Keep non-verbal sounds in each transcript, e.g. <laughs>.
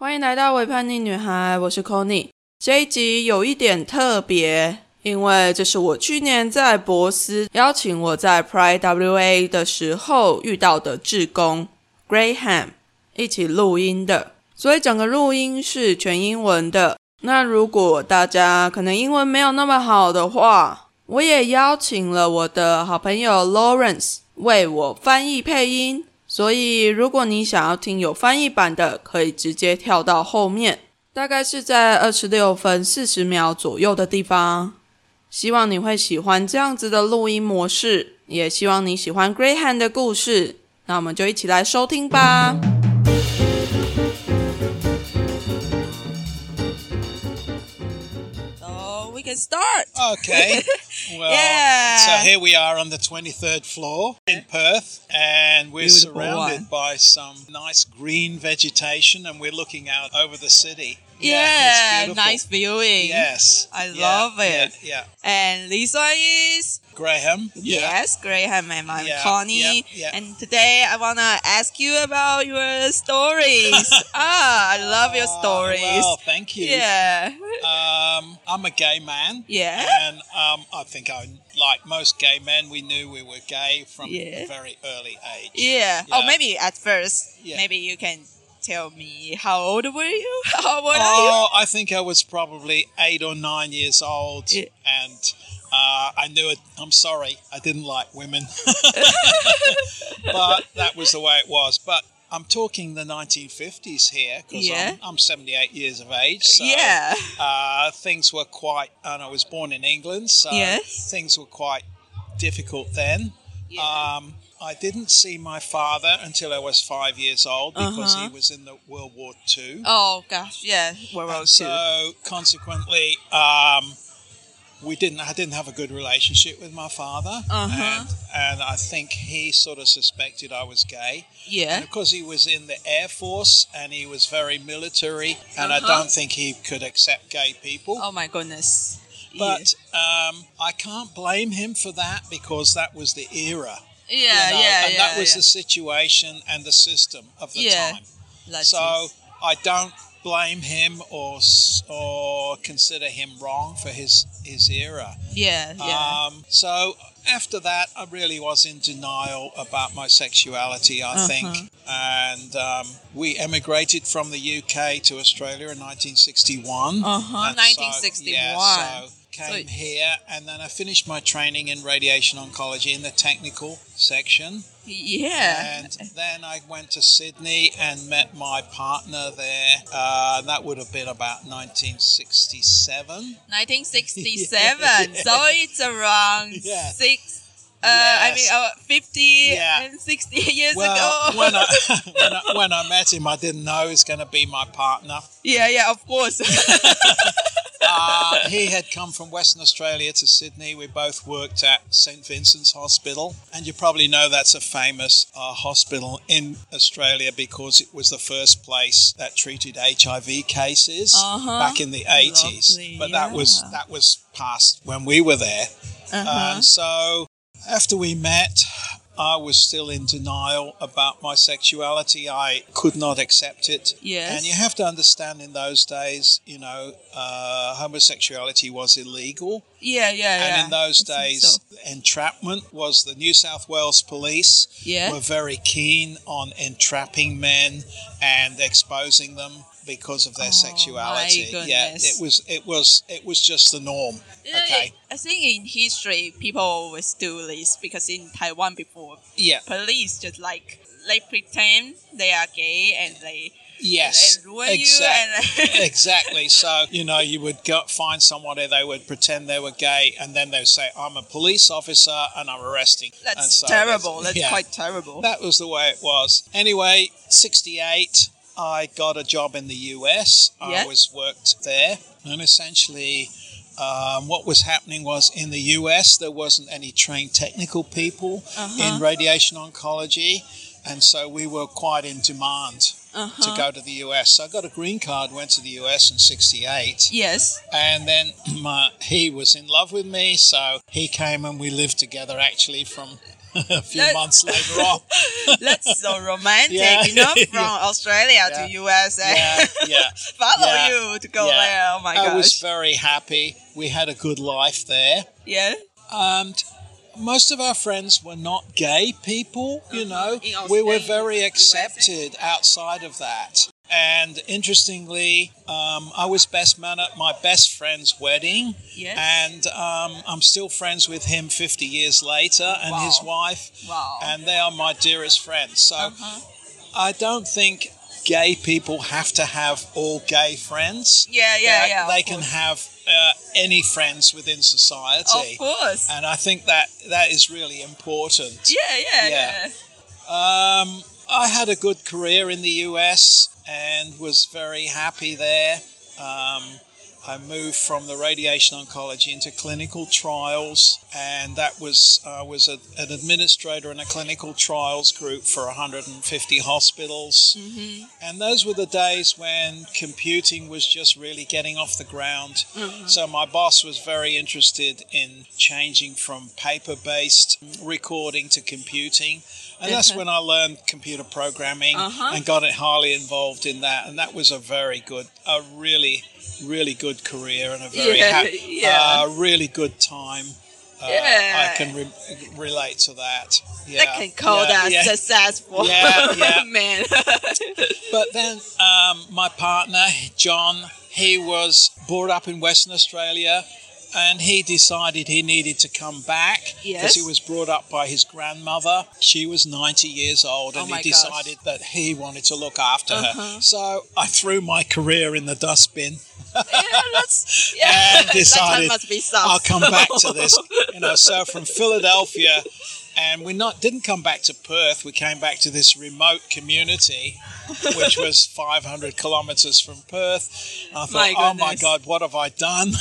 欢迎来到伪叛逆女孩，我是 Conny。这一集有一点特别，因为这是我去年在博斯邀请我在 Pride WA 的时候遇到的志工 Graham 一起录音的，所以整个录音是全英文的。那如果大家可能英文没有那么好的话，我也邀请了我的好朋友 Lawrence 为我翻译配音。所以，如果你想要听有翻译版的，可以直接跳到后面，大概是在二十六分四十秒左右的地方。希望你会喜欢这样子的录音模式，也希望你喜欢 Greyhound 的故事。那我们就一起来收听吧。Can start. Okay. <laughs> Well, Yeah. so here we are on the 23rd floor in Perth, and we're Beautiful surrounded one. by some nice green vegetation, and we're looking out over the city. Yeah, nice viewing. Yes. I Yeah, love it. Yeah, yeah. And this one is Graham. Yeah. Yes, Graham and I'm Connie. And today I wanna ask you about your stories. <laughs> ah, I love your Oh, stories. well, thank you. yeah. Um, I'm a gay man. Yeah. And um, I think I, like most gay men, we knew we were gay from a very early age. Yeah. Oh, maybe at first. Yeah. Maybe you can tell me how old were you? <laughs> How old are Oh, I think I was probably eight or nine years old, Yeah. and uh, I knew it. I'm sorry, I didn't like women, <laughs> but that was the way it was. But I'm talking the 1950s here because Yeah. I'm, I'm 78 years of age. So, yeah. uh, things were quite, and I was born in England, so Yes. things were quite difficult then. Yeah. Um, I didn't see my father until I was five years old because Uh-huh. he was in the World War Two. oh gosh, yeah. World War Two. so consequently, um, we didn't. I didn't have a good relationship with my father, Uh-huh. and and I think he sort of suspected I was gay. Yeah. And because he was in the Air Force and he was very military, and I Uh-huh. don't think he could accept gay people. Oh my goodness. But um, I can't blame him for that because that was the era. Yeah, you yeah, know, yeah, and that was yeah. the situation and the system of the Yeah. time. That's So it. I don't blame him or or consider him wrong for his his era. yeah, yeah. Um, so after that, I really was in denial about my sexuality. I Uh-huh. think, and um, we emigrated from the UK to Australia in 1961. Uh-huh, And 1961. yeah, so came So- here, and then I finished my training in radiation oncology in the technical section. yeah. And then I went to Sydney and met my partner there. Uh, that would have been about 1967. 1967. <laughs> So it's around Yeah. six. Uh, I mean, uh, 50 Yeah. and 60 years Well, ago. when, I, <laughs> when, I, <laughs> when I met him, I didn't know he was going to be my partner. yeah, yeah, of course. Uh, he had come from Western Australia to Sydney. We both worked at St. Vincent's Hospital. And you probably know that's a famous uh, hospital in Australia because it was the first place that treated HIV cases Uh-huh. back in the 80s. Lovely, but that was that was past when we were there. uh-huh. Um, so after we met, I was still in denial about my sexuality. I could not accept it. Yes. And you have to understand in those days, you know, uh, homosexuality was illegal. yeah, yeah, yeah. And in those I days, so. entrapment was the New South Wales police Yeah. were very keen on entrapping men and exposing them because of their Oh, sexuality. Yeah, it was it was it was just the norm. Okay. I think in history, people always do this because in Taiwan before, Yeah. police just like, they pretend they are gay and they, Yes. ruin exactly. you and <laughs> exactly. So, you know, you would go find somebody, they would pretend they were gay, and then they would say, I'm a police officer and I'm arresting. That's so terrible. That's yeah, quite terrible. That was the way it was. Anyway, 68, I got a job in the US. Yeah. I was worked there, and essentially, um, what was happening was in the US, there wasn't any trained technical people Uh-huh. in radiation oncology, and so we were quite in demand uh-huh. to go to the US. So I got a green card, went to the US in 68. Yes. And then <clears throat> my, he was in love with me, so he came and we lived together actually from <laughs> a few That- months later on. <laughs> That's so romantic, <laughs> Yeah. you know, from Yeah. Australia Yeah. to USA. yeah, yeah. Follow you to go there. Oh my gosh. I was very happy. We had a good life there. yeah. And most of our friends were not gay people, you know. Uh-huh. In We were very accepted outside of that. And interestingly, um, I was best man at my best friend's wedding, Yes. and um, I'm still friends with him 50 years later, and his wife, Wow. and they are my dearest friends. So Uh-huh. I don't think gay people have to have all gay friends. Yeah, yeah, They- yeah. They can course. have uh, any friends within society. Of course. And I think that that is really important. Yeah, yeah, Yeah. yeah. Um, I had a good career in the US and was very happy there. Um, I moved from the radiation oncology into clinical trials, and that was I was a, an administrator in a clinical trials group for 150 hospitals. Mm-hmm. And those were the days when computing was just really getting off the ground. Mm-hmm. So my boss was very interested in changing from paper based recording to computing. And that's when I learned computer programming Uh-huh. and got it highly involved in that. And that was a very good, a really, really good career and a very Yeah, <laughs> yeah. uh, really good time. Uh, Yeah. I can re- relate to that. Yeah, They can call yeah, that yeah. successful. Yeah, <laughs> yeah. Man. <laughs> But then um, my partner, John, he was brought up in Western Australia and he decided he needed to come back Yes. he was brought up by his grandmother. She was 90 years old Oh and my he gosh. decided that he wanted to look after Uh-huh. her. So I threw my career in the dustbin. yeah, that's, <laughs> yeah. And <laughs> decided, that must be. I'll come back to this. <laughs> You know, so from Philadelphia, and we not didn't come back to Perth. We came back to this remote community, which was <laughs> 500 kilometres from Perth. I thought, My oh my. God, what have I done?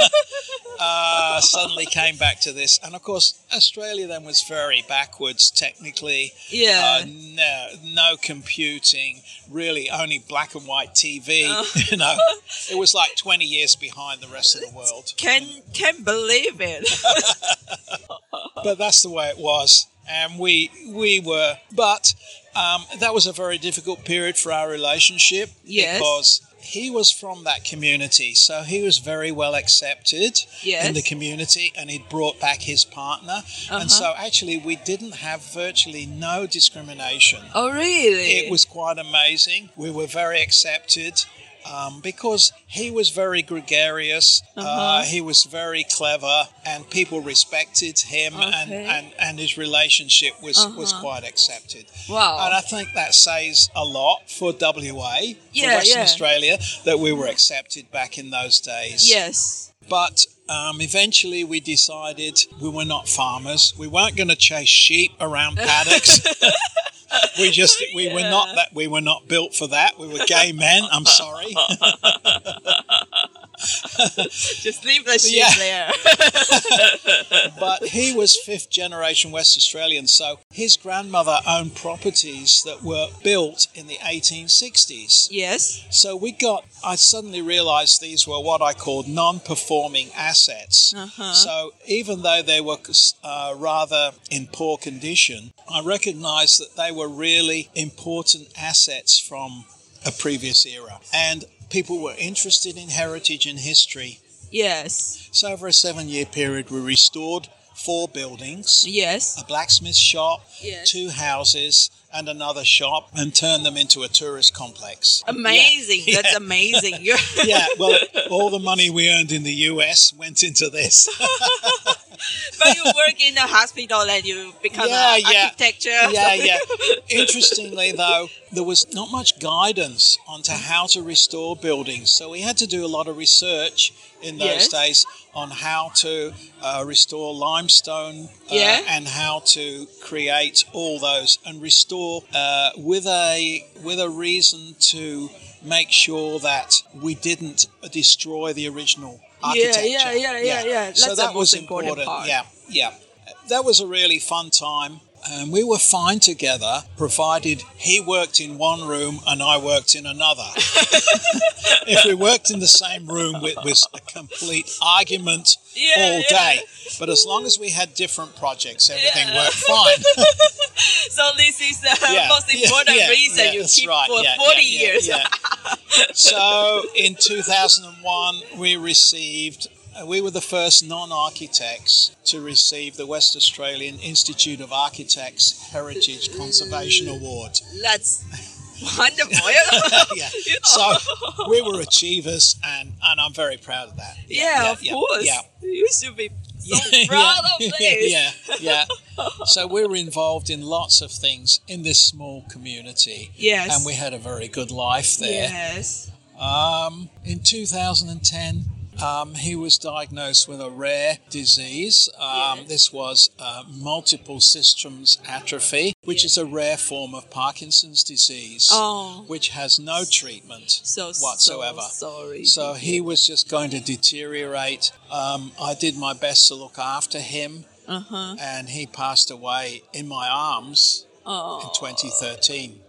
<laughs> uh, suddenly came back to this, and of course, Australia then was very backwards technically. yeah. Uh, no, no computing, really only black and white TV. Oh. <laughs> you know, it was like 20 years behind the rest of the world. can can believe it. But that's the way it was, and we we were. But um, that was a very difficult period for our relationship Yes. because he was from that community, so he was very well accepted Yes. in the community, and he'd brought back his partner, Uh-huh. and so actually we didn't have virtually no discrimination. oh really? It was quite amazing. We were very accepted um, because he was very gregarious. uh Uh-huh. he was very clever, and people respected him, and, Okay. and, and his relationship was, was Uh-huh. quite accepted. wow. And I think that says a lot for WA, for Yeah, Western yeah. Australia, that we were accepted back in those days. yes. But um, eventually we decided we were not farmers. We weren't going to chase sheep around <laughs> paddocks. We <laughs> just we were not that we were not built for that. We were gay men. I'm sorry. <laughs> Just leave the sheep Yeah. there. <laughs> but he was fifth generation West Australian, so his grandmother owned properties that were built in the 1860s. yes. So we got, I suddenly realized these were what I called non performing assets. Uh-huh. So even though they were uh, rather in poor condition, I recognized that they were really important assets from a previous era. And people were interested in heritage and history. Yes. So over a seven year period, we restored four buildings Yes. a blacksmith shop, Yes. two houses, and another shop, and turned them into a tourist complex. Amazing. Yeah. That's amazing. <laughs> Yeah, well, all the money we earned in the US went into this. <laughs> <laughs> but you work in a hospital and you become Yeah, a yeah. architecture. yeah, yeah. <laughs> Interestingly, though, there was not much guidance onto how to restore buildings, so we had to do a lot of research in those Yes. days on how to uh, restore limestone uh, Yeah. and how to create all those and restore uh, with a with a reason to make sure that we didn't destroy the original architecture. yeah, yeah, yeah, yeah. So That's the that was important part. Yeah, yeah. That was a really fun time. and we were fine together, provided he worked in one room and I worked in another. <laughs> if we worked in the same room, it was a complete argument Yeah, all yeah. day. But as long as we had different projects, everything Yeah. worked fine. <laughs> <laughs> So this is the Yeah, <laughs> most important yeah, reason yeah, you keep right, for yeah, 40 yeah, years. yeah. <laughs> so in 2001, we received. uh, We were the first non-architects to receive the West Australian Institute of Architects Heritage Conservation Award. That's wonderful. yeah. So we were achievers, and, and I'm very proud of that. yeah, of course. Yeah. You should be so Yeah, proud of this. Yeah, yeah. So we were involved in lots of things in this small community, Yes. and we had a very good life there. Yes. Um, in 2010, um, he was diagnosed with a rare disease. Um, Yes. This was uh, multiple systems atrophy, which is a rare form of Parkinson's disease, Oh. which has no treatment So whatsoever. So sorry. So he was just going to deteriorate. Um, I did my best to look after him, Uh huh. and he passed away in my arms in Oh, 2013.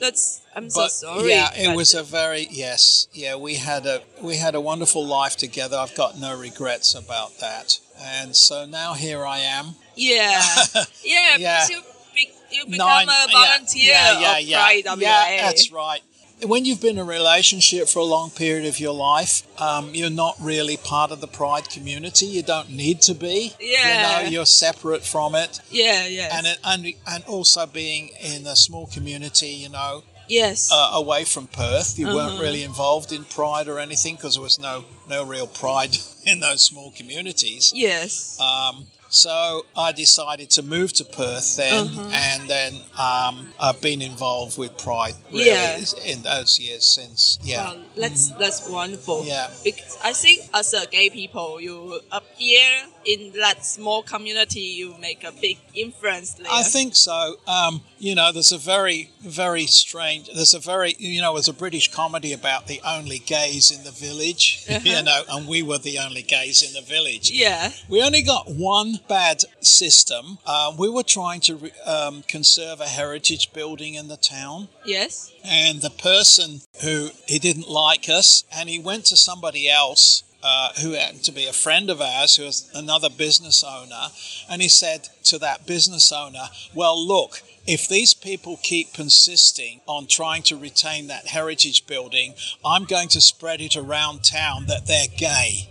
that's. I'm so sorry. yeah, it but- was a very yes, yeah. We had a we had a wonderful life together. I've got no regrets about that. And so now here I am. Yeah. <laughs> Yeah. Yeah. You, be, you become a volunteer yeah, yeah, yeah, yeah, WA. that's right. When you've been in a relationship for a long period of your life, um, you're not really part of the Pride community. You don't need to be. Yeah. You know, you're separate from it. Yeah. Yes. And, it, and and also being in a small community, you know, yes. uh, away from Perth. You weren't Uh-huh. really involved in Pride or anything because there was no no real Pride <laughs> in those small communities. yes. Um, so I decided to move to Perth then, Uh-huh. and then um, I've been involved with Pride really Yeah. in those years since. Yeah, Well, that's that's wonderful. Yeah. Because I think as a gay people, you appear in that small community, you make a big influence there. I think so. Um, you know, there's a very, very strange. There's a very, you know, there's a British comedy about the only gays in the village. <laughs> You Uh-huh. know, and we were the only gays in the village. Yeah. We only got one bad system. Um, we were trying to re- um, conserve a heritage building in the town. Yes. And the person who he didn't like us, and he went to somebody else uh, who happened to be a friend of ours, who was another business owner, and he said to that business owner, "Well, look." If these people keep persisting on trying to retain that heritage building, I'm going to spread it around town that they're gay.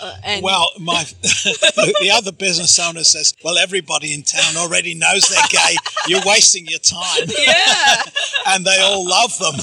Uh, and Well, my <laughs> the other business owner says, "Well, everybody in town already knows they're gay. You're wasting your time." <laughs> yeah, <laughs> and they all love them.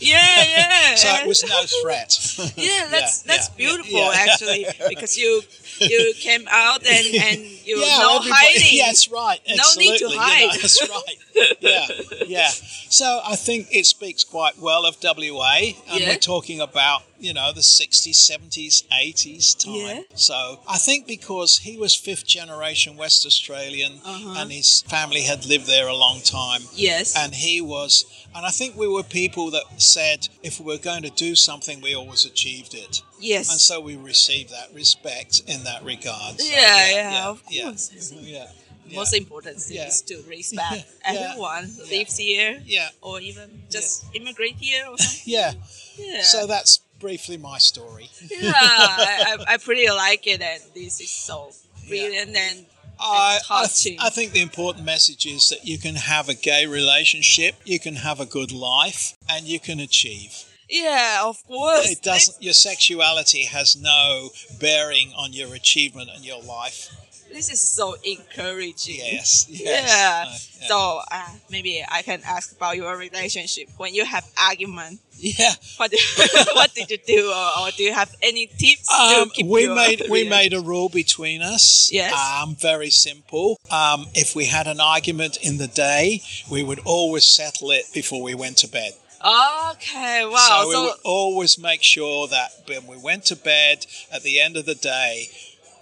yeah, yeah. so it was no threat. yeah, that's yeah, that's yeah, beautiful yeah. actually because you you came out and and you yeah, no hiding. Yeah, that's right. No need to Absolutely, you know, that's right. Yeah, yeah. So I think it speaks quite well of WA, and we're talking about you know the 60s, 70s, 80s time. Yeah. So I think because he was fifth generation West Australian, Uh-huh. and his family had lived there a long time. Yes. and he was and i think we were people that said if we were going to do something we always achieved it yes. and so we received that respect in that regard So, Yeah, yeah, of yeah, course. yeah, yeah, Most important thing Yeah. is to <laughs> respect Yeah. everyone who Yeah. lives here yeah or even just immigrate here or something. <laughs> yeah Yeah. so that's briefly my story yeah, I, I, I pretty like it, and this is so brilliant and, I, I, touching. I think the important message is that you can have a gay relationship, you can have a good life, and you can achieve. yeah, of course. It doesn't. Your sexuality has no bearing on your achievement and your life. This, is so encouraging. Yes. yes. Yeah. Uh, yeah. So uh, maybe I can ask about your relationship when you have argument. yeah. What <laughs> what did you do, or, or do you have any tips Um, to keep we made we made a rule between us. Yes. Um, very simple. Um, if we had an argument in the day, we would always settle it before we went to bed. Okay, wow. so So, we would always make sure that when we went to bed at the end of the day,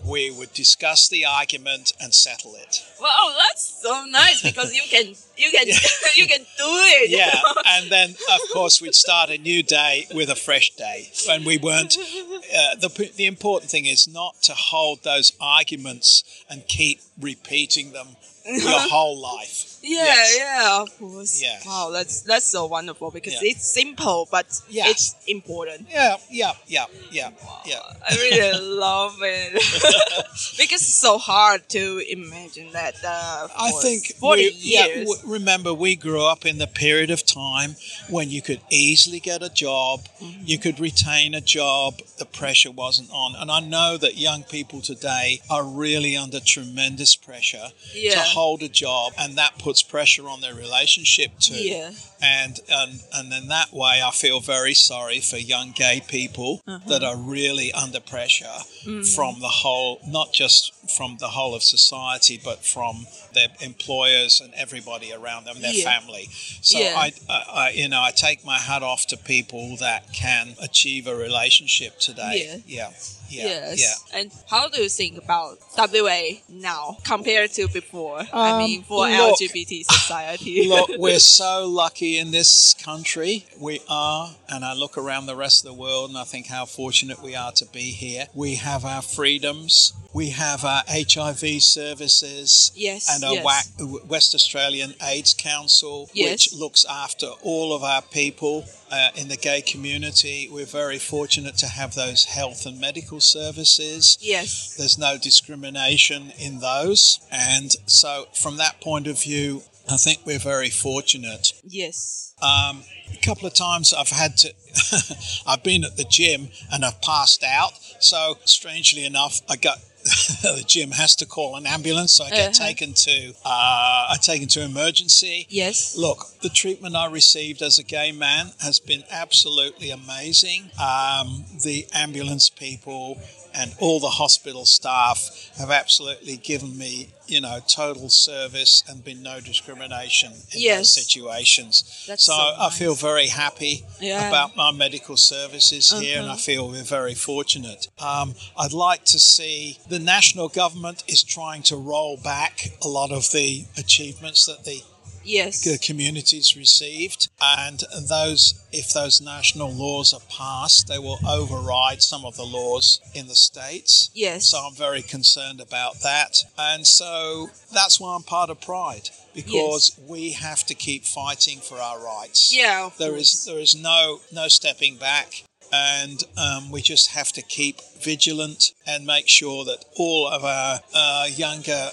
we would discuss the argument and settle it. wow, that's so nice because you can you can <laughs> <laughs> you can do it. Yeah, and then of course we'd start a new day with a fresh day, and we weren't. Uh, the the important thing is not to hold those arguments and keep repeating them your <laughs> whole life. Yeah, Yes. yeah, of course. Yes. Wow, that's that's so wonderful because Yeah. it's simple but it's important. Yeah, yeah, yeah, yeah, yeah. I really <laughs> love it <laughs> because it's so hard to imagine that. Uh, I think 40 we, yeah, years. w- remember, we grew up in the period of time when you could easily get a job, Mm-hmm. you could retain a job, the pressure wasn't on. And I know that young people today are really under tremendous pressure to hold a job, and that puts pressure on their relationship too. yeah, And, and and in that way, I feel very sorry for young gay people Uh-huh. that are really under pressure Mm-hmm. from the whole, not just from the whole of society, but from their employers and everybody around them, their Yeah. family. So Yeah. I, I, I, you know, I take my hat off to people that can achieve a relationship today. Yeah. Yeah. Yeah. yes. Yeah. And how do you think about WA now compared to before? I Um, mean, for look- LGBT society. Look, we're <laughs> so lucky in this country. We are, and I look around the rest of the world and I think how fortunate we are to be here. We have our freedoms. We have our HIV services Yes, and our yes. WAC, West Australian AIDS Council, Yes. which looks after all of our people uh, in the gay community. We're very fortunate to have those health and medical services. yes. There's no discrimination in those. And so, from that point of view, I think we're very fortunate. Yes. Um, a couple of times I've had to, <laughs> I've been at the gym and I've passed out. So, strangely enough, I got. <laughs> the gym has to call an ambulance, so I get Uh-huh. taken to uh, I taken to emergency. Yes. Look, the treatment I received as a gay man has been absolutely amazing. Um, the ambulance people and all the hospital staff have absolutely given me, you know, total service and been no discrimination in Yes. those situations. That's so so I feel very happy Yeah. about my medical services here, and I Uh-huh. feel we're very fortunate. Um, I'd like to see the national government is trying to roll back a lot of the achievements that the Yes. the communities received and those if those national laws are passed they will override some of the laws in the states Yes. so i'm very concerned about that and so that's why i'm part of pride because we have to keep fighting for our rights yeah. there is course. there is no no stepping back and um, we just have to keep vigilant and make sure that all of our uh, younger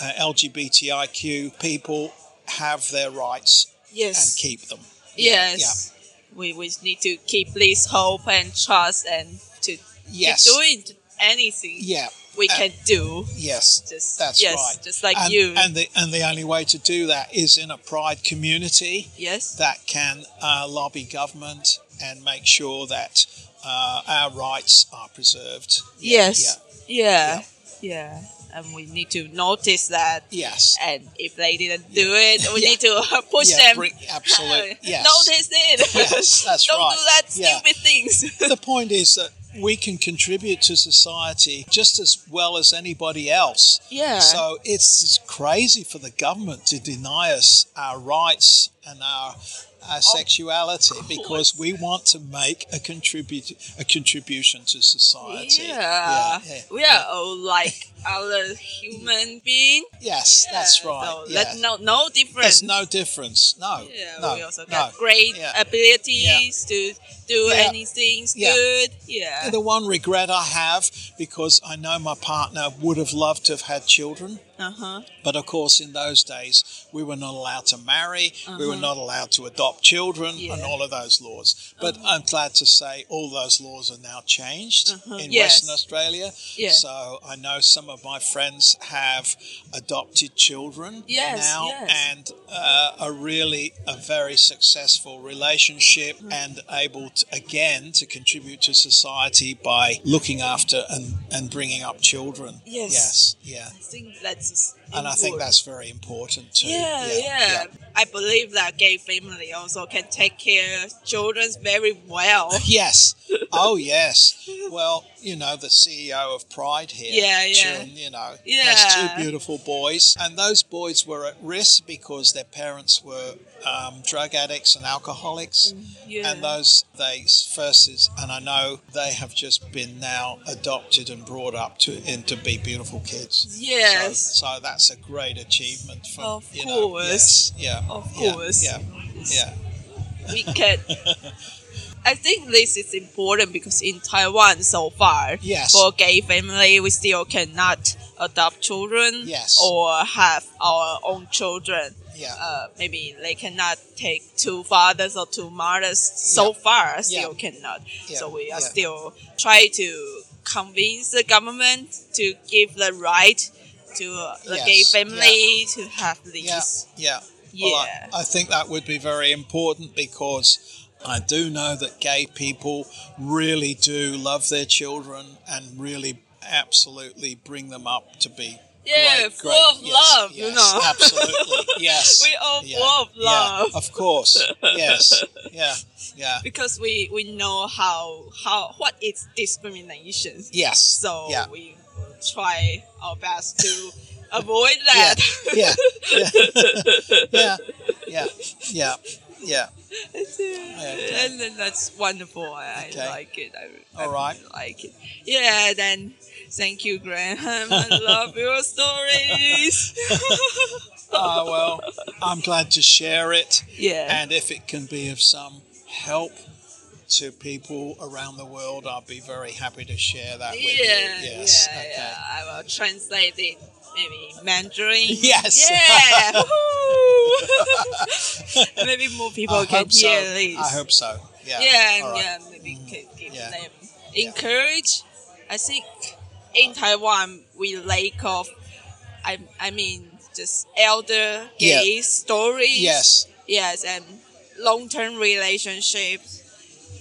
uh, LGBTIQ people have their rights Yes. and keep them. Yes. We, we need to keep this hope and trust and to Yes. doing anything Yeah. we Uh, can do. Yes. Just That's yes, right. Just like and, you. And the and the only way to do that is in a pride community yes. that can uh, lobby government and make sure that uh, our rights are preserved. Yeah, yes. Yeah. yeah. And we need to notice that. Yes. And if they didn't do it, we Yeah. need to <laughs> push Yeah, them. bring- absolute- <laughs> yes. Notice it. Yes, that's <laughs> Don't right. do that Yeah. stupid things. the point is that we can contribute to society just as well as anybody else. yeah. So it's, it's crazy for the government to deny us our rights and our our sexuality because we want to make a contribute a contribution to society. yeah. yeah, We are all like <laughs> other human being. Yes, that's right. So yeah. no no difference. There's no difference. No. Yeah, no, we also no. great Yeah. abilities to do Yeah. anything Yeah. good. Yeah. The one regret I have, because I know my partner would have loved to have had children, Uh huh. but of course, in those days, we were not allowed to marry, we were not allowed to adopt children, and Uh-huh. All of those laws. But I'm glad to say all those laws are now changed Uh-huh. in Yes. Western Australia. Yeah. So I know some of my friends have adopted children Yes, now yes. and uh, are really a very successful relationship Mm. and able to, again to contribute to society by looking after and, and bringing up children. Yes. Yes. Yeah. I think that's. And I think that's very important too. Yeah, yeah, I believe that gay family also can take care of children very well. <laughs> Yes, <laughs> Oh yes. Well, you know the CEO of Pride here. Yeah, yeah. Jun, you know, has two beautiful boys, and those boys were at risk because their parents were um, drug addicts and alcoholics. Yeah. And those they first is, and I know they have just been now adopted and brought up to into be beautiful kids. Yes. So, so that's a great achievement. From, Of you know, course. yes, yeah. Of yeah, course. Yeah. Yeah. we can. <laughs> I think this is important because in Taiwan so far, Yes. for gay family, we still cannot adopt children Yes. or have our own children. Yeah. Uh, maybe they cannot take two fathers or two mothers. So far, still cannot. Yeah. So we are Yeah. still try to convince the government to give the right to uh, the gay Yes. family to have these. yeah. Yeah. Well, I, I think that would be very important because I do know that gay people really do love their children and really absolutely bring them up to be Yeah, great, full great- of yes, love, you know. absolutely, <laughs> yes. We all yeah, full of yeah, love. of course, <laughs> yes, yeah, yeah, because we we know how how what is discrimination. yes. So yeah, we try our best to avoid that. <laughs> yeah, yeah, yeah, yeah, yeah, <laughs> yeah. and then that's wonderful. I, Okay. I like it. I, I All right. really like it. Yeah. Then thank you, Graham. I <laughs> love your stories. Oh well, I'm glad to share it. yeah. And if it can be of some help to people around the world, I'll be very happy to share that with yeah, you. Yes. yeah, okay. yeah. I will translate it. Maybe Mandarin. <laughs> Yes. Yeah. <laughs> <laughs> Maybe more people I can hope so. hear this. I hope so. Yeah. Yeah, right. yeah. Maybe mm, can give Yeah. them encourage. I think in Taiwan we lack of. I I mean just elder gay stories. Yes. Yes, and long term relationships.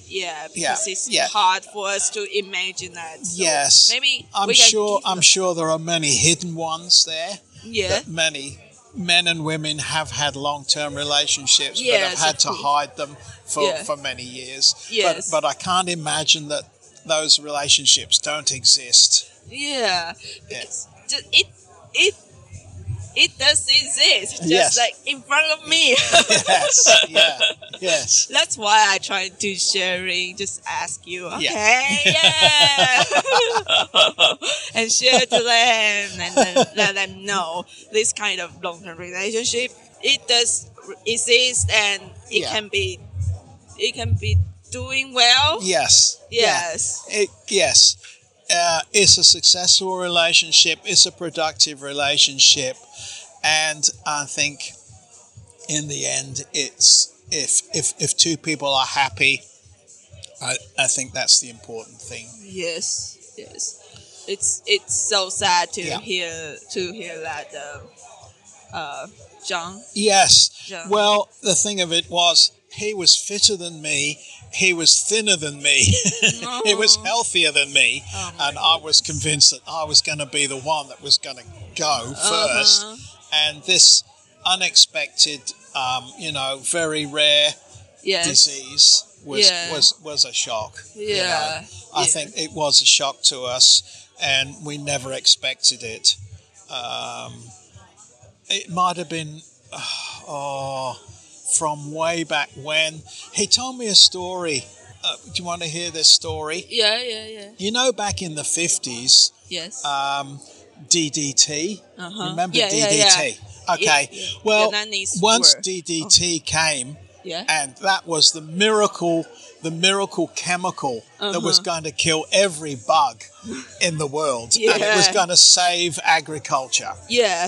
Yeah, because Yeah, it's yeah. hard for us to imagine that. So Yes. maybe I'm sure. I'm sure there are many hidden ones there. Yeah. That many men and women have had long-term relationships, but Yes, have had to hide them for, Yeah. for many years. Yes. But, but I can't imagine that those relationships don't exist. Yeah, Yeah. it it it does exist, just Yes. like in front of me. <laughs> Yes. yeah. Yes. That's why I try to sharing. Just ask you, okay, yeah, <laughs> and share to them, and then let them know this kind of long-term relationship. It does exist, and it Yeah. can be, it can be doing well. Yes. Yeah. Yes. It, yes, uh, it's a successful relationship. It's a productive relationship, and I think in the end, it's if if if two people are happy, I I think that's the important thing. Yes, yes. It's it's so sad to Yeah. hear to hear that um, uh, John. Yes. Yeah. Well, the thing of it was, he was fitter than me. He was thinner than me. <laughs> he was healthier than me, Oh and I was convinced that I was going to be the one that was going to go first. Uh-huh. And this unexpected, um, you know, very rare disease was Yeah. was was a shock. you know. Yeah. I yeah. think it was a shock to us, and we never expected it. Um, it might have been, <sighs> oh, from way back when. He told me a story. Uh, do you want to hear this story? Yeah, yeah, yeah. You know, back in the 50s, Yes. um, DDT. Uh-huh. Remember Yeah, yeah, DDT? Okay. Yeah, yeah. Well, once were- DDT came, yeah. and that was the miracle the miracle chemical that was Uh-huh. going to kill every bug in the world and it was going to save agriculture yeah.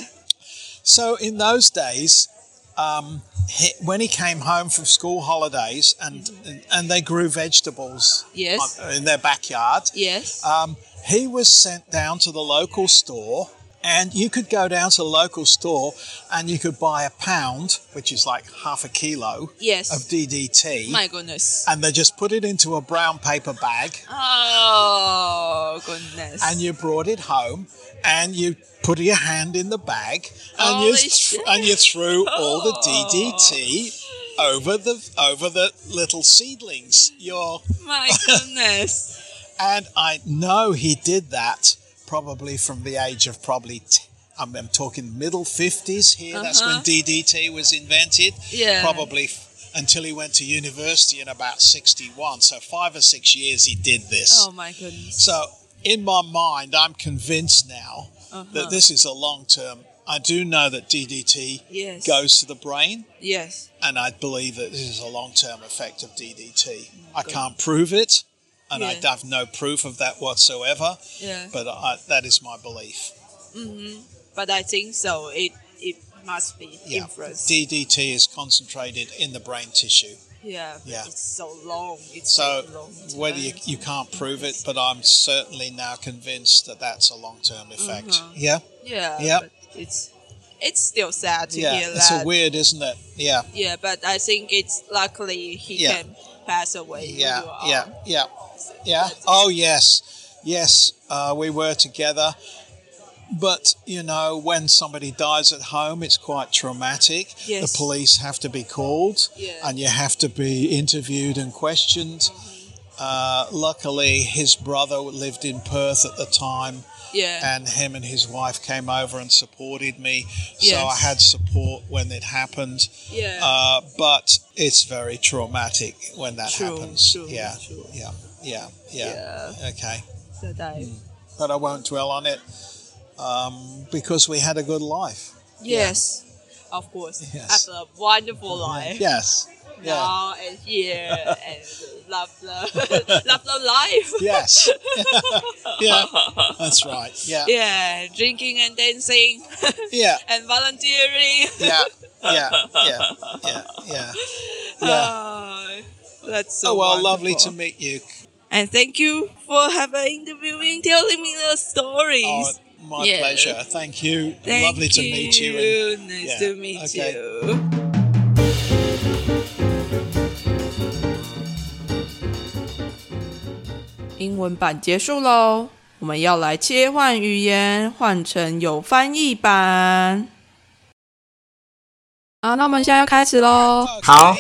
so in those days um, he, when he came home from school holidays and and, and they grew vegetables Yes. on- in their backyard Yes. um, he was sent down to the local store and you could go down to the local store and you could buy a pound which is like half a kilo yes. of DDT My goodness. and they just put it into a brown paper bag Oh goodness. and you brought it home and you put your hand in the bag and you and you threw <laughs> all the Oh. DDT over the over the little seedlings. Your My goodness. <laughs> and I know he did that probably from the age of probably. T- I'm, I'm talking middle 50s here. That's when Uh-huh. DDT was invented. Yeah. Probably f- until he went to university in about 61. So five or six years he did this. Oh my goodness. So in my mind, I'm convinced now Uh-huh. that this is a long term. I do know that DDT Yes. goes to the brain, Yes. and I believe that this is a long term effect of DDT. I can't prove it, and I have no proof of that whatsoever, Yeah. but I, that is my belief. But I think so. It it must be Yeah. influence. DDT is concentrated in the brain tissue. yeah. Yeah. It's so long. It's So so long. whether you, you can't prove it, but I'm certainly now convinced that that's a long term effect. Uh-huh. Yeah, Yeah. Yeah. It's it's still sad to yeah. hear It's that. a weird, isn't it? Yeah. yeah, but I think it's luckily he Yeah. can pass away. yeah, yeah, yeah, yeah. Oh yes, yes. Uh, we were together, but you know, when somebody dies at home, it's quite traumatic. Yes. The police have to be called, Yeah. and you have to be interviewed and questioned. Uh, luckily, his brother lived in Perth at the time, Yeah. and him and his wife came over and supported me. So Yes. I had support when it happened. yeah. Uh, but it's very traumatic when that True, happens. true, yeah, true. yeah, yeah, yeah, yeah. Okay, So that. but I won't dwell on it um, because we had a good life. Yes. Of course. Yes. A wonderful life. Yes. Yeah. Now and here and love <laughs> love love love life. Yes. <laughs> yeah. That's right. Yeah. Yeah, drinking and dancing Yeah. <laughs> and volunteering. Yeah. Yeah. Yeah. Yeah. Ah, yeah. Yeah. Oh, that's so Oh well, lovely to meet you. And thank you for having me interviewing, telling me the stories. Oh, my Yeah. pleasure. Thank you. Thank lovely to meet you. And Nice yeah, to meet okay. you. 英文版结束喽，我们要来切换语言，换成有翻译版。好，那我们现在要开始喽。好，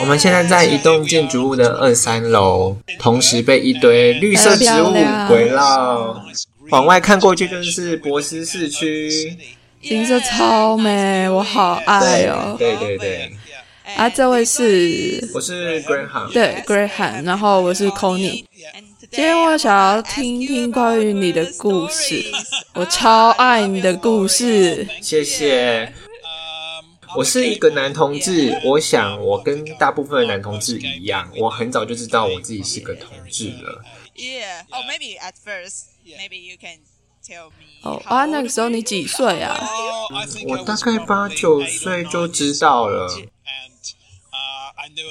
我们现在在一栋建筑物的二三楼，同时被一堆绿色植物围绕。往外看过去就是博斯市区，景色超美，我好爱哦。对对对，啊，这位是我是 Graham，对 Graham，然后我是 Conny。今天我想要听听关于你的故事，我 <laughs> 超爱你的故事。谢谢。我是一个男同志，我想我跟大部分的男同志一样，我很早就知道我自己是个同志了。Yeah, oh maybe at first, maybe you can tell me. 哦啊，那个时候你几岁啊？我大概八九岁就知道了。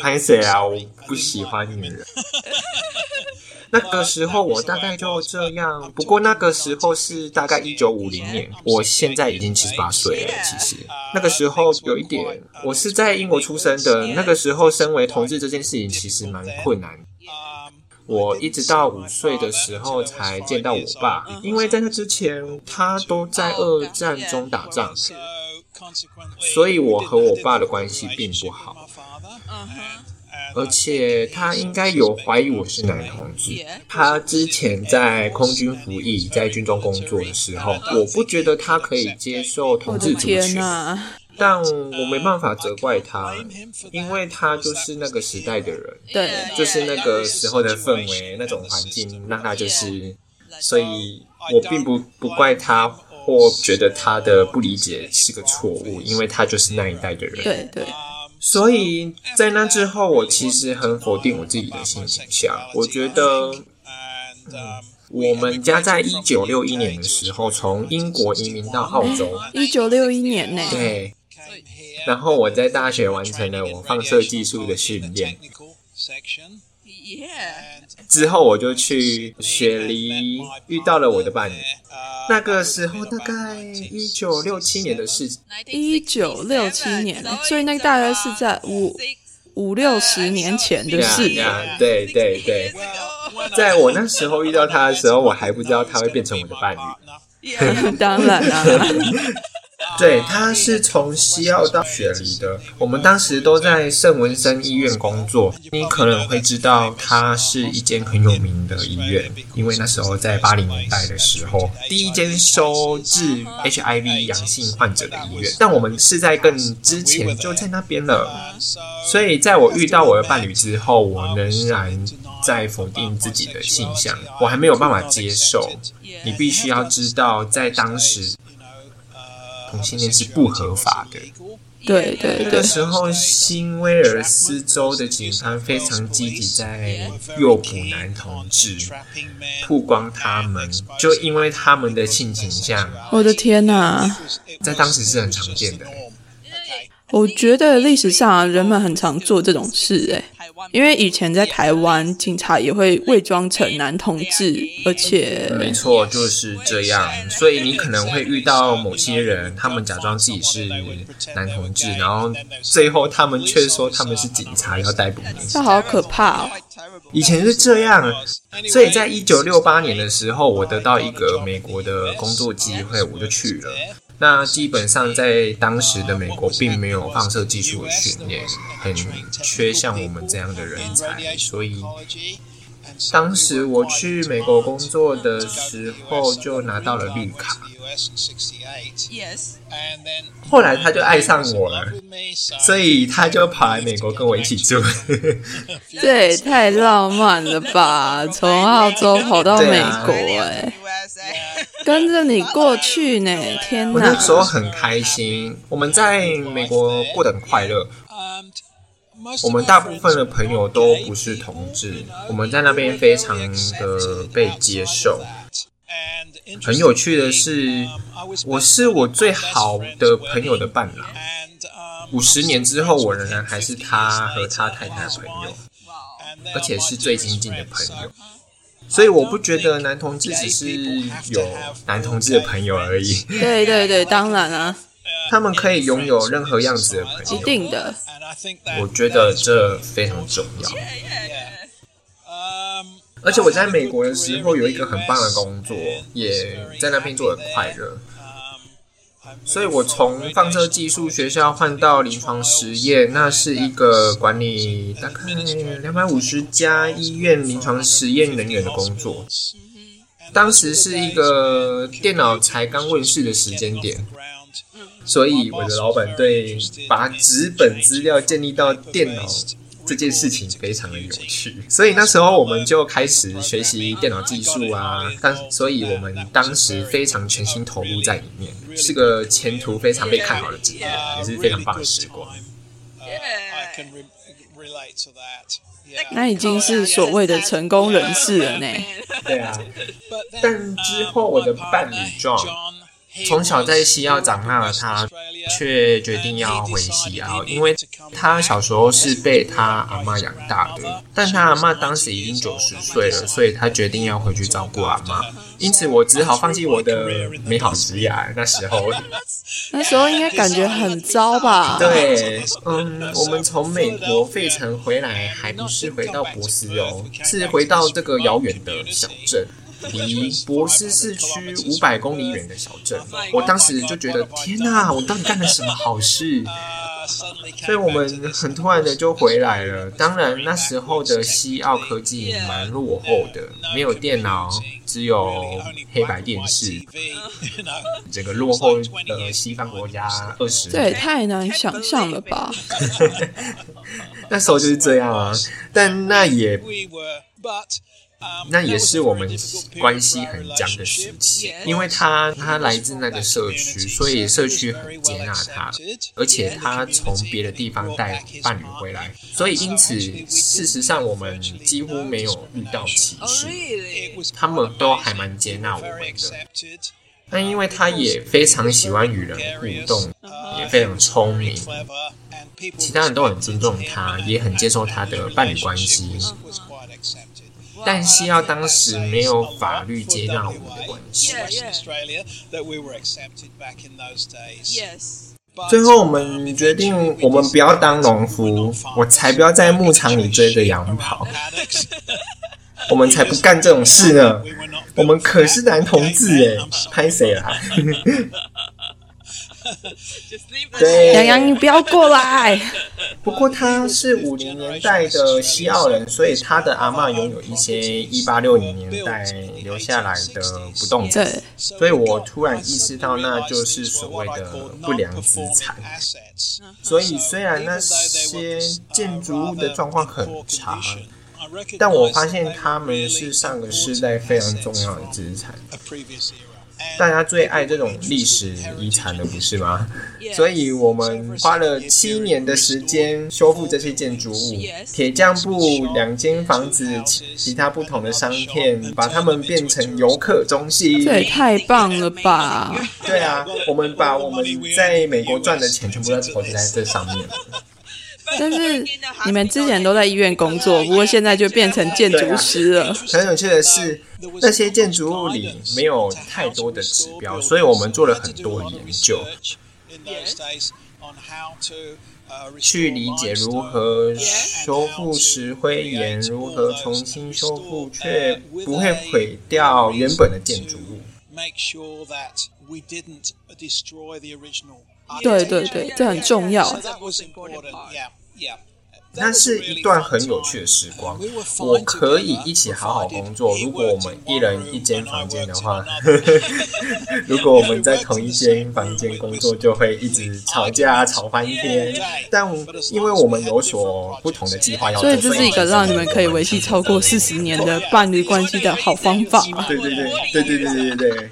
拍谁啊，我不喜欢你们。<laughs> 那个时候我大概就这样，不过那个时候是大概一九五零年，我现在已经七十八岁了。其实那个时候有一点，我是在英国出生的，那个时候身为同志这件事情其实蛮困难。我一直到五岁的时候才见到我爸，因为在那之前他都在二战中打仗，所以我和我爸的关系并不好。Uh-huh. 而且他应该有怀疑我是男同志。他之前在空军服役，在军中工作的时候，我不觉得他可以接受同志族群，但我没办法责怪他，因为他就是那个时代的人，对，就是那个时候的氛围、那种环境，让他就是，所以我并不不怪他。或觉得他的不理解是个错误，因为他就是那一代的人。对对，所以在那之后，我其实很否定我自己的性倾向。我觉得 um, 我们家在一九六一年的时候从英国移民到澳洲，一九六一年呢。对，然后我在大学完成了我放射技术的训练，之后我就去雪梨遇到了我的伴侣。uh, 那个时候大概一九六七年的事，一九六七年，所以那个大概是在五五六十年前的呀事。呀，对对对，在我那时候遇到他的时候，我还不知道他会变成我的伴侣。<laughs> 当然啦、<laughs> 对，他是从西澳到雪梨的。我们当时都在圣文森医院工作。你可能会知道，它是一间很有名的医院，因为那时候在八零年代的时候，第一间收治 HIV 阳性患者的医院。但我们是在更之前就在那边了，所以在我遇到我的伴侣之后，我仍然在否定自己的性向，我还没有办法接受。你必须要知道，在当时。同性恋是不合法的。对对对。那时候，新威尔斯州的警方非常积极在诱捕男同志，曝光他们，就因为他们的性倾向。我的天哪，在当时是很常见的。我觉得历史上人们很常做这种事，哎，因为以前在台湾，警察也会伪装成男同志，而且没错就是这样。所以你可能会遇到某些人，他们假装自己是男同志，然后最后他们却说他们是警察要逮捕你，这好可怕哦！以前是这样，所以在一九六八年的时候，我得到一个美国的工作机会，我就去了。那基本上在当时的美国，并没有放射技术的训练，很缺像我们这样的人才，所以当时我去美国工作的时候，就拿到了绿卡。后来他就爱上我了，所以他就跑来美国跟我一起住。<laughs> 这也太浪漫了吧！<laughs> 从澳洲跑到美国，哎。跟着你过去呢，天哪！我那时候很开心，我们在美国过得很快乐。我们大部分的朋友都不是同志，我们在那边非常的被接受。很有趣的是，我是我最好的朋友的伴郎。五十年之后，我仍然还是他和他太太的朋友，而且是最亲近的朋友。所以我不觉得男同志只是有男同志的朋友而已。对对对，当然啊，他们可以拥有任何样子的朋友。一定的，我觉得这非常重要。而且我在美国的时候有一个很棒的工作，也在那边做的快乐。所以我从放射技术学校换到临床实验，那是一个管理大概两百五十家医院临床实验人员的工作。当时是一个电脑才刚问世的时间点，所以我的老板对把纸本资料建立到电脑。这件事情非常的有趣，所以那时候我们就开始学习电脑技术啊，当所以我们当时非常全心投入在里面，是个前途非常被看好的职业，也是非常棒的时光。那已经是所谓的成功人士了呢。对啊，但之后我的伴侣 John。从小在西澳长大的他，却决定要回西澳，因为他小时候是被他阿妈养大的，但他阿妈当时已经九十岁了，所以他决定要回去照顾阿妈。因此，我只好放弃我的美好职业。那时候，那时候应该感觉很糟吧？对，嗯，我们从美国费城回来，还不是回到博斯哦，是回到这个遥远的小镇。离博斯市区五百公里远的小镇，我当时就觉得天哪，我到底干了什么好事？所以我们很突然的就回来了。当然那时候的西澳科技蛮落后的，没有电脑，只有黑白电视。整个落后的西方国家二十，这也太难想象了吧？<laughs> 那时候就是这样啊，但那也。那也是我们关系很僵的时期，因为他他来自那个社区，所以社区很接纳他，而且他从别的地方带伴侣回来，所以因此事实上我们几乎没有遇到歧视，他们都还蛮接纳我们的。那因为他也非常喜欢与人互动，也非常聪明，其他人都很尊重他，也很接受他的伴侣关系。但西澳当时没有法律接纳我们的关系。最后我们决定，我们不要当农夫，我才不要在牧场里追着羊跑。<laughs> 我们才不干这种事呢！我们可是男同志哎，拍谁啦？<laughs> 对，洋洋，你不要过来。<laughs> 不过他是五零年代的西澳人，所以他的阿嬷拥有一些一八六零年代留下来的不动产，对，所以我突然意识到那就是所谓的不良资产。所以虽然那些建筑物的状况很差，但我发现他们是上个世代非常重要的资产。大家最爱这种历史遗产的，不是吗？所以我们花了七年的时间修复这些建筑物，铁匠铺两间房子，其其他不同的商店，把它们变成游客中心。这也太棒了吧！对啊，我们把我们在美国赚的钱全部都投资在这上面。<laughs> 但是你们之前都在医院工作，不过现在就变成建筑师了。很有趣的是，那些建筑物里没有太多的指标，所以我们做了很多研究，去理解如何修复石灰岩，如何重新修复却不会毁掉原本的建筑物。对对对，这很重要。那是一段很有趣的时光，我可以一起好好工作。如果我们一人一间房间的话 <laughs> <laughs> <laughs> 如果我们在同一间房间工作，就会一直吵架吵翻天。但因为我们有所不同的计划要做，所以这是一个让你们可以维系超过四十年的伴侣关系的好方法。对对对对对对对对。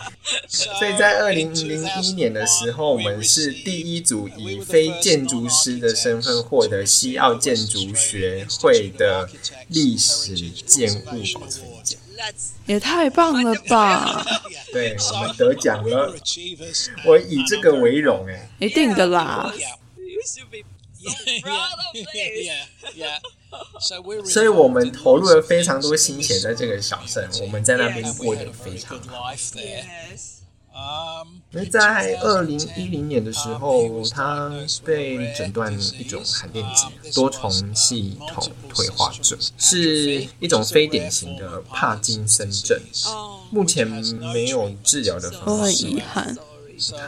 所以在二零零一年的时候，我们是第一组以非建筑师的身份获得西澳建。筑学会的历史建物保存奖，也太棒了吧！对我们得奖了，我以这个为荣哎，一定的啦。所以，我们投入了非常多心血在这个小镇，我们在那边过得非常好。那在二零一零年的时候，他被诊断一种罕见疾多重系统退化症，是一种非典型的帕金森症。目前没有治疗的方式。很遗憾，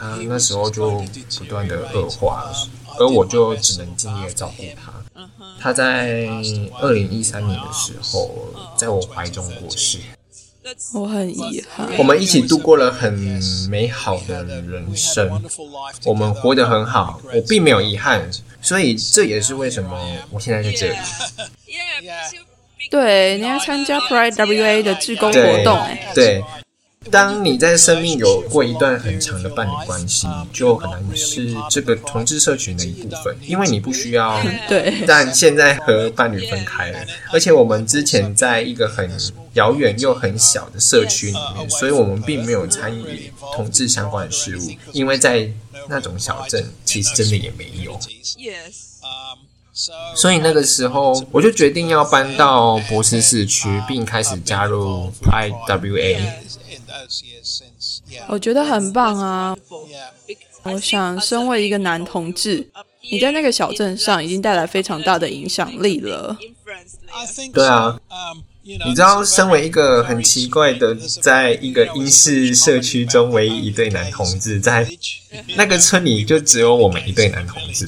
他那时候就不断的恶化，而我就只能尽力的照顾他。他在二零一三年的时候，在我怀中过世。我很遗憾。我们一起度过了很美好的人生，我们活得很好，我并没有遗憾，所以这也是为什么我现在在这里。对，你要参加 Pride WA 的志工活动，哎，对。当你在生命有过一段很长的伴侣关系，就可能是这个同志社群的一部分，因为你不需要。<laughs> 对。但现在和伴侣分开了，而且我们之前在一个很遥远又很小的社区里面，所以我们并没有参与同志相关的事物，因为在那种小镇，其实真的也没有。所以那个时候，我就决定要搬到博斯市区，并开始加入 IWA。我觉得很棒啊！我想，身为一个男同志，你在那个小镇上已经带来非常大的影响力了。对啊。你知道，身为一个很奇怪的，在一个英式社区中唯一一对男同志，在那个村里就只有我们一对男同志，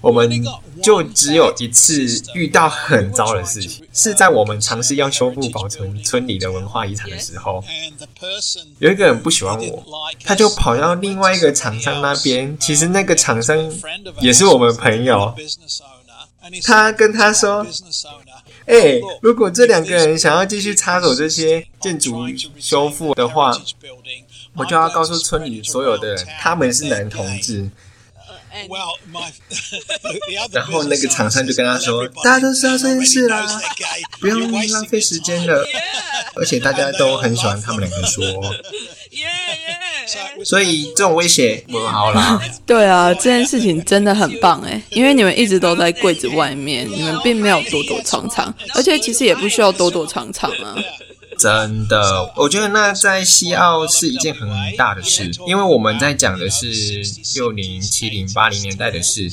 我们就只有一次遇到很糟的事情，是在我们尝试要修复保存村里的文化遗产的时候，有一个人不喜欢我，他就跑到另外一个厂商那边，其实那个厂商也是我们朋友，他跟他说。哎，如果这两个人想要继续插手这些建筑修复的话，我就要告诉村里所有的人，他们是男同志。然后那个厂商就跟他说：“大家都知道这件事啦，不用浪费时间了。而且大家都很喜欢他们两个说。” <laughs> 所以这种威胁不好啦。<laughs> 对啊，这件事情真的很棒哎，因为你们一直都在柜子外面，<laughs> 你们并没有躲躲藏藏，而且其实也不需要躲躲藏藏啊。真的，我觉得那在西澳是一件很大的事，因为我们在讲的是六零、七零、八零年代的事。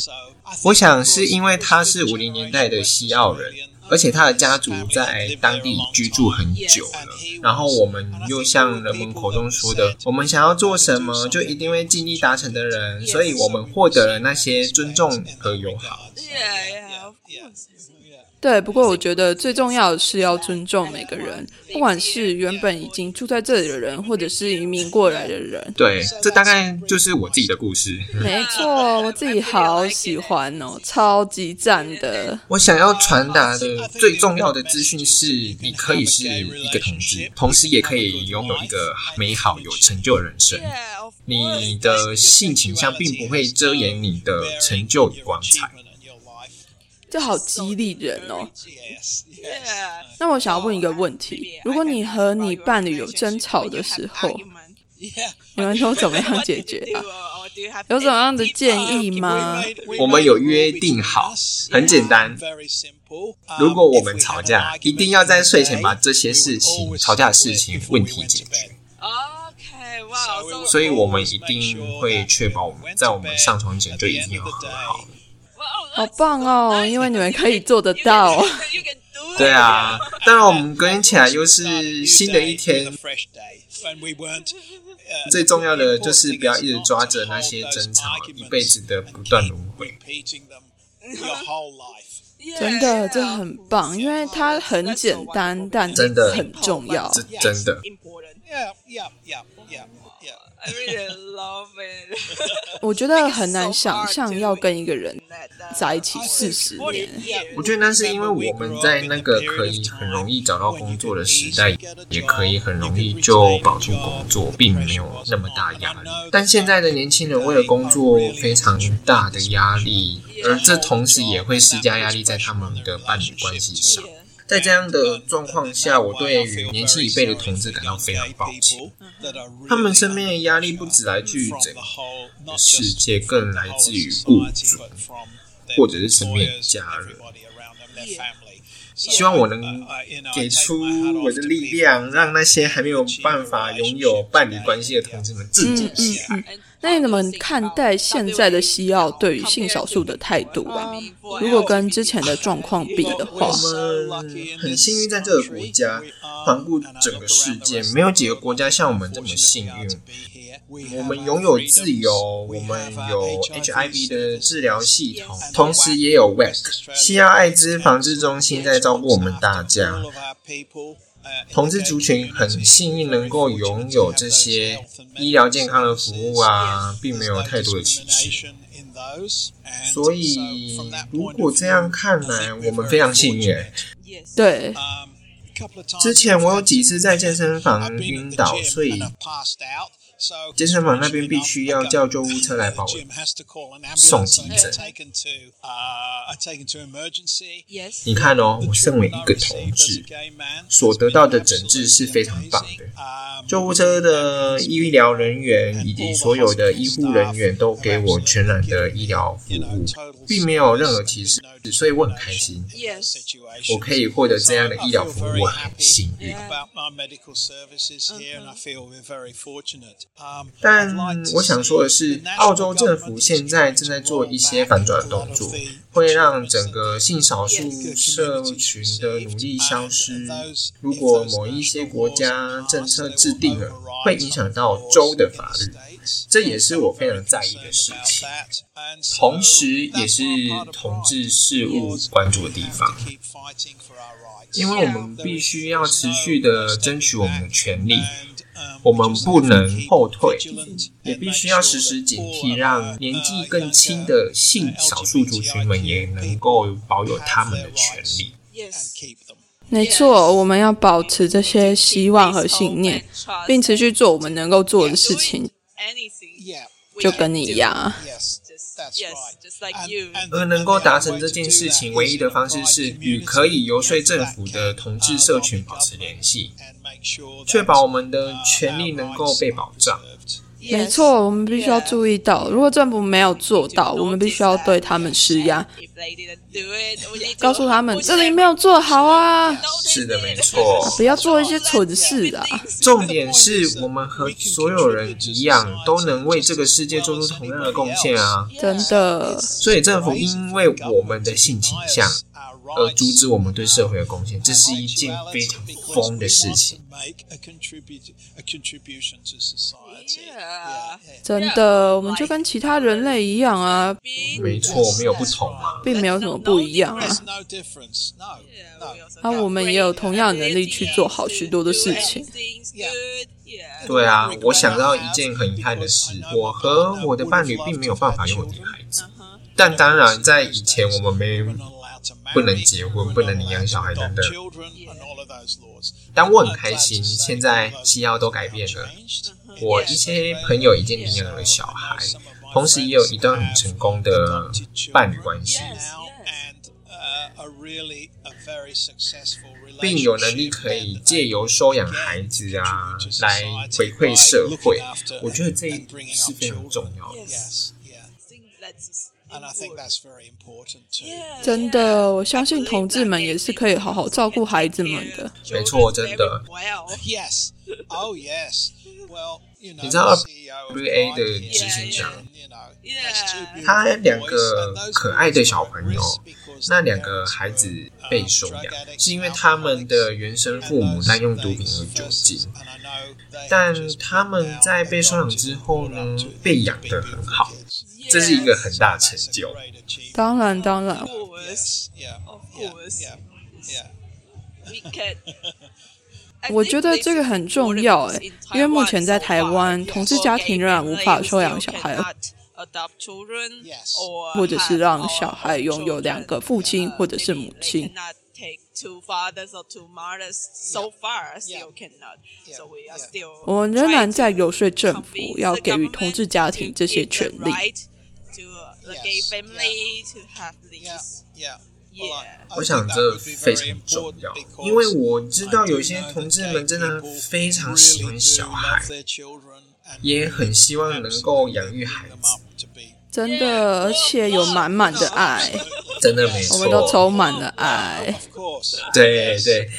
我想是因为他是五零年代的西澳人，而且他的家族在当地居住很久了。然后我们又像人们口中说的，我们想要做什么，就一定会尽力达成的人，所以我们获得了那些尊重和友好。对，不过我觉得最重要的是要尊重每个人，不管是原本已经住在这里的人，或者是移民过来的人。对，这大概就是我自己的故事。没错，我自己好喜欢哦，超级赞的。我想要传达的最重要的资讯是，你可以是一个同志，同时也可以拥有一个美好有成就的人生。你的性倾向并不会遮掩你的成就与光彩。这好激励人哦那我想要问一个问题如果你和你伴侣有争吵的时候你们都怎么样解决啊有什么样的建议吗我们有约定好很简单如果我们吵架一定要在睡前把这些事情吵架的事情问题解决 ok 哇所以我们一定会确保我们在我们上床前就已经有和好了好棒哦！因为你们可以做得到。<laughs> 对啊，当然我们更新起来又是新的一天。最重要的就是不要一直抓着那些争吵，一辈子的不断轮回。<laughs> 真的，这很棒，因为它很简单，但真的很重要。真的。Yeah, yeah, yeah, yeah, yeah. I really love it. 我觉得很难想象要跟一个人在一起四十年。我觉得那是因为我们在那个可以很容易找到工作的时代，也可以很容易就保住工作，并没有那么大压力。但现在的年轻人为了工作非常大的压力，而这同时也会施加压力在他们的伴侣关系上。在这样的状况下，我对于年轻一辈的同志感到非常抱歉。他们身边的压力不只来自于整个世界，更来自于雇主或者是身边的家人。希望我能给出我的力量，让那些还没有办法拥有伴侣关系的同志们自己起来。那你怎么看待现在的西澳对于性少数的态度啊？如果跟之前的状况比的话我，们很幸运在这个国家，环顾整个世界，没有几个国家像我们这么幸运。我们拥有自由，我们有 HIV 的治疗系统，同时也有 WEC 西澳艾滋防治中心在照顾我们大家。同志族群很幸运能够拥有这些医疗健康的服务啊，并没有太多的歧视。所以，如果这样看来，我们非常幸运.对，之前我有几次在健身房晕倒，所以健身房那边必须要叫救护车 <laughs> 来把我 <laughs> 送急诊。你看哦，我身为一个同志，所得到的诊治是非常棒的。救护车的医疗人员以及所有的医护人员都给我全然的医疗服务，并没有任何歧视，所以我很开心。Yes. 我可以获得这样的医疗服务，我很幸运。Um, 但我想说的是，澳洲政府现在正在做一些反转的动作，会让整个性少数社群的努力消失。如果某一些国家政策制定了，会影响到州的法律，这也是我非常在意的事情。同时，也是同志事务关注的地方，因为我们必须要持续的争取我们的权利。我们不能后退，也必须要时时警惕，让年纪更轻的性少数族群们也能够保有他们的权利。没错，我们要保持这些希望和信念，并持续做我们能够做的事情，就跟你一样啊。而能够达成这件事情，唯一的方式是与可以游说政府的同志社群保持联系，确保我们的权利能够被保障。没错，我们必须要注意到，如果政府没有做到，我们必须要对他们施压告诉他们这里没有做好啊，是的.没错。不要做一些蠢事啊。重点是我们和所有人一样，都能为这个世界做出同样的贡献啊！真的，所以政府因为我们的性倾向，而阻止我们对社会的贡献，这是一件非常疯的事情。真的，我们就跟其他人类一样啊，没错，没有不同嘛，并没有什么不一样啊。啊，我们也有同样能力去做好许多的事情。对啊，我想到一件很遗憾的事，我和我的伴侣并没有办法拥有女孩子。但当然，在以前我们没不能结婚、不能领养小孩等等。但我很开心，现在西药都改变了。我一些朋友已经领养了小孩，同时也有一段很成功的伴侣关系，并有能力可以借由收养孩子啊来回馈社会。我觉得这是非常重要的。真的，我相信同志们也是可以好好照顾孩子们的。<laughs> 没错，真的。<laughs> 你知道 W A 的执行长，他两个可爱的小朋友，那两个孩子被收养，是因为他们的原生父母滥用毒品和酒精，但他们在被收养之后呢，被养得很好。这是一个很大成就。当然，当然。我觉得这个很重要哎，因为目前在台湾，同志家庭仍然无法收养小孩，或者是让小孩拥有两个父亲或者是母亲。我们仍然在游说政府要给予同志家庭这些权利。我想这非常重要，因为我知道有些同志们真的非常喜欢小孩，也很希望能够养育孩子，真的，而且有满满的爱，真的没错，我们都充满了爱，对 <laughs> 对，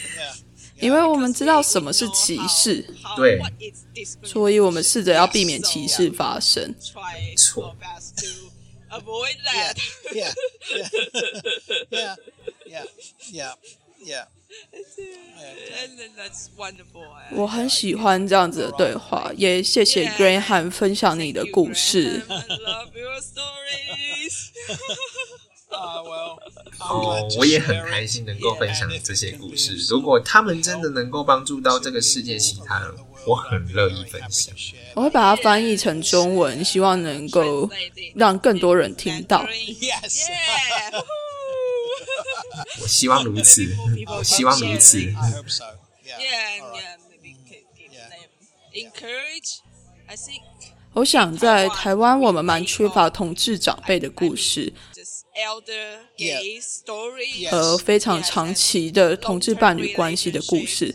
因为我们知道什么是歧视，对，所以我们试着要避免歧视发生，错。avoid that. Yeah, yeah, yeah, yeah, yeah, yeah. And then that's wonderful. 我很喜欢这样子的对话，也谢谢 Graham 分享你的故事。<laughs> 我也很开心能够分享这些故事。如果他们真的能够帮助到这个世界其他人，我很乐意分享。我会把它翻译成中文，希望能够让更多人听到。<laughs> 我希望如此，我希望如此。我想在台湾，我们蛮缺乏同志长辈的故事，和非常长期的同志伴侣关系的故事。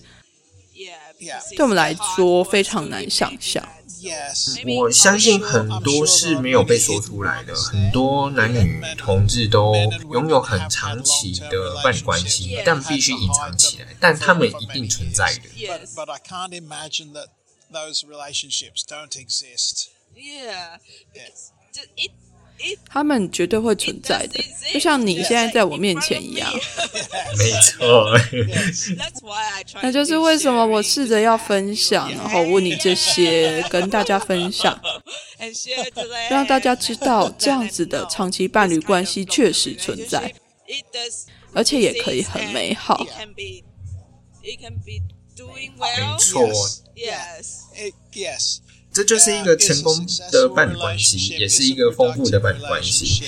对我们来说非常难想象。我相信很多是没有被说出来的，很多男女同志都拥有很长期的伴侣关系，但必须隐藏起来，但他们一定存在的。他们绝对会存在的，就像你现在在我面前一样。<laughs> 没错，那就是为什么我试着要分享，然后问你这些，跟大家分享，<laughs> 让大家知道这样子的长期伴侣关系确实存在，而且也可以很美好。没错。这就是一个成功的伴侣关系，也是一个丰富的伴侣关系。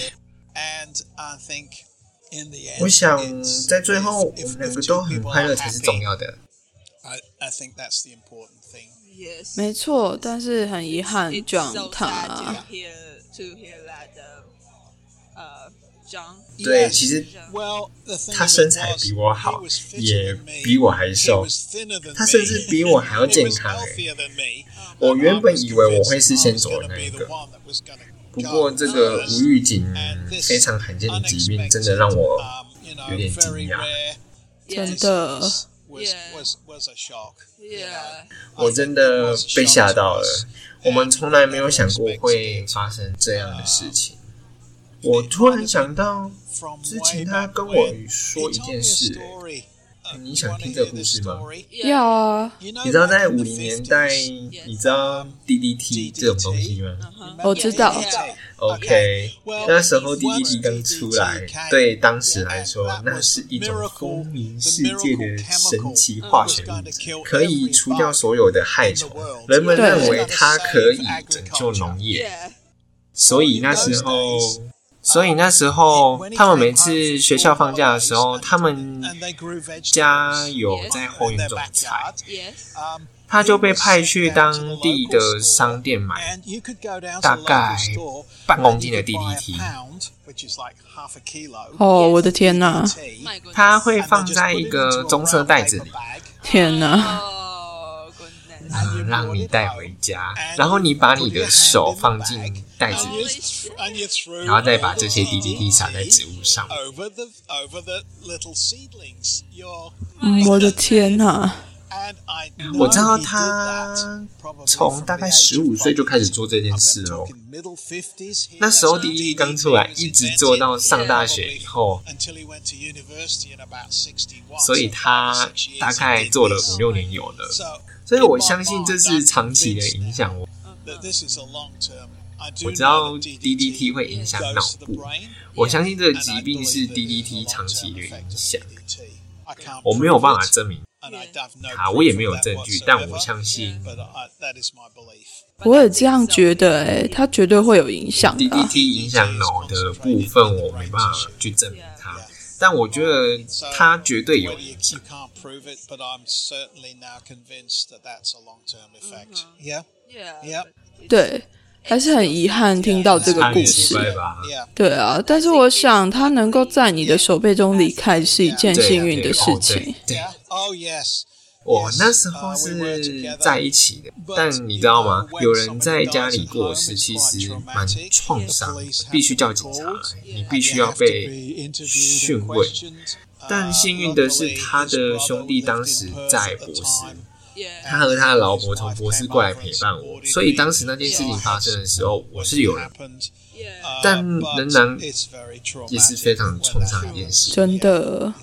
我想在最后，我们两个都很快乐才是重要的。没错，但是很遗憾。对，其实他身材比我好，也比我还瘦，他甚至比我还要健康。我原本以为我会是先走的那一个，不过这个无预警、非常罕见的疾病，真的让我有点惊讶。真的，我真的被吓到了。我们从来没有想过会发生这样的事情。我突然想到之前他跟我说一件事诶你想听这个故事吗？要啊。你知道在五零年代你知道 ddt 这种东西吗？我知道。Ok 那时候 ddt 刚出来对当时来说那是一种风靡世界的神奇化学物质可以除掉所有的害虫。人们认为它可以拯救农业。所以那时候所以那时候，他们每次学校放假的时候，他们家有在后院种菜，他就被派去当地的商店买，大概半公斤的 DDT。哦，我的天哪！他会放在一个棕色袋子里。天哪！让你带回家然后你把你的手放进袋子里然后再把这些滴滴滴撒在植物上。我的天啊我知道他从大概十五岁就开始做这件事哦那时候滴滴刚出来一直做到上大学以后所以他大概做了五六年有了所以我相信这是长期的影响。我我知道 DDT 会影响脑部，我相信这个疾病是 DDT 长期的影响，我没有办法证明。啊，我也没有证据，但我相信我也这样觉得，诶，它绝对会有影响。DDT 影响脑的部分，我没办法去证明。但我觉得他绝对有 you, 影响。can't prove it, but I'm certainly now convinced that that's a long-term effect. Yeah, Yeah. yeah, 对，还是很遗憾听到这个故事。对啊，但是我想他能够在你的手背中离开是一件幸运的事情。Oh yes. 我那时候是在一起的，但你知道吗？有人在家里过世，其实蛮创伤的，必须叫警察来，你必须要被讯问。但幸运的是，他的兄弟当时在博士，他和他的老婆从博士过来陪伴我，所以当时那件事情发生的时候，我是有人，但仍然也也是非常创伤一件事。真的.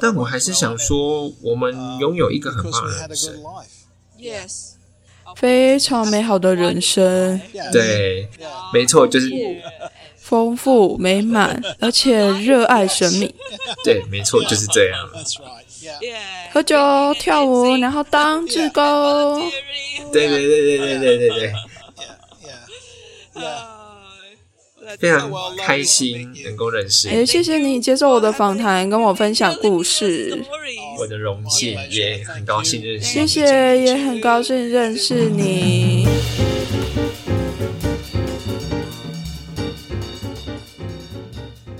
但我还是想说，我们拥有一个很棒的人生，Yes. 非常美好的人生，对，没错，就是 <laughs> 丰富美满，而且热爱生命。对，没错，就是这样。喝酒、跳舞，然后当志工。对对对对对对对对.非常开心能够认识哎，你，谢谢你接受我的访谈，跟我分享故事。我的荣幸，也很高兴认识谢你。谢，也很高兴认识你。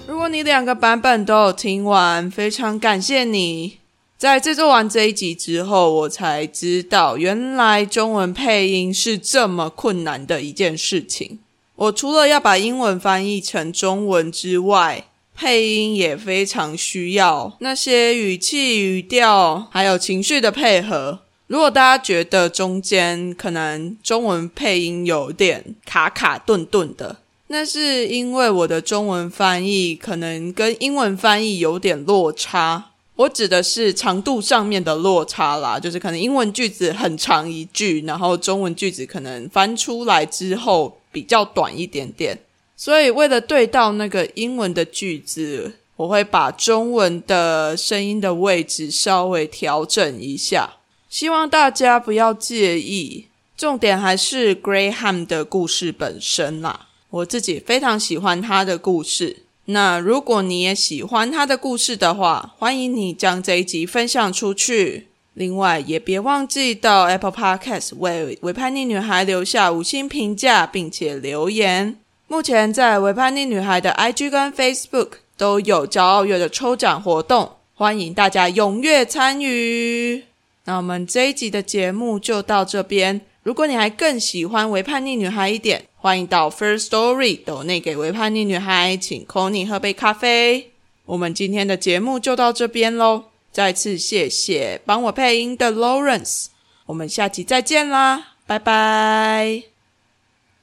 如果你两个版本都有听完，非常感谢你。在制作完这一集之后，我才知道原来中文配音是这么困难的一件事情。我除了要把英文翻译成中文之外，配音也非常需要那些语气、语调还有情绪的配合。如果大家觉得中间可能中文配音有点卡卡顿顿的，那是因为我的中文翻译可能跟英文翻译有点落差。我指的是长度上面的落差啦，就是可能英文句子很长一句，然后中文句子可能翻出来之后比较短一点点。所以为了对到那个英文的句子，我会把中文的声音的位置稍微调整一下，希望大家不要介意。重点还是 Graham 的故事本身啦，我自己非常喜欢他的故事。那如果你也喜欢他的故事的话，欢迎你将这一集分享出去。另外，也别忘记到 Apple Podcast 为维叛逆女孩留下五星评价，并且留言。目前在维叛逆女孩的 IG 跟 Facebook 都有骄傲月的抽奖活动，欢迎大家踊跃参与。那我们这一集的节目就到这边。如果你还更喜欢维叛逆女孩一点，欢迎到 First Story 抖内给维叛逆女孩，请 Conny 喝杯咖啡。我们今天的节目就到这边喽，再次谢谢帮我配音的 Lawrence，我们下期再见啦，拜拜。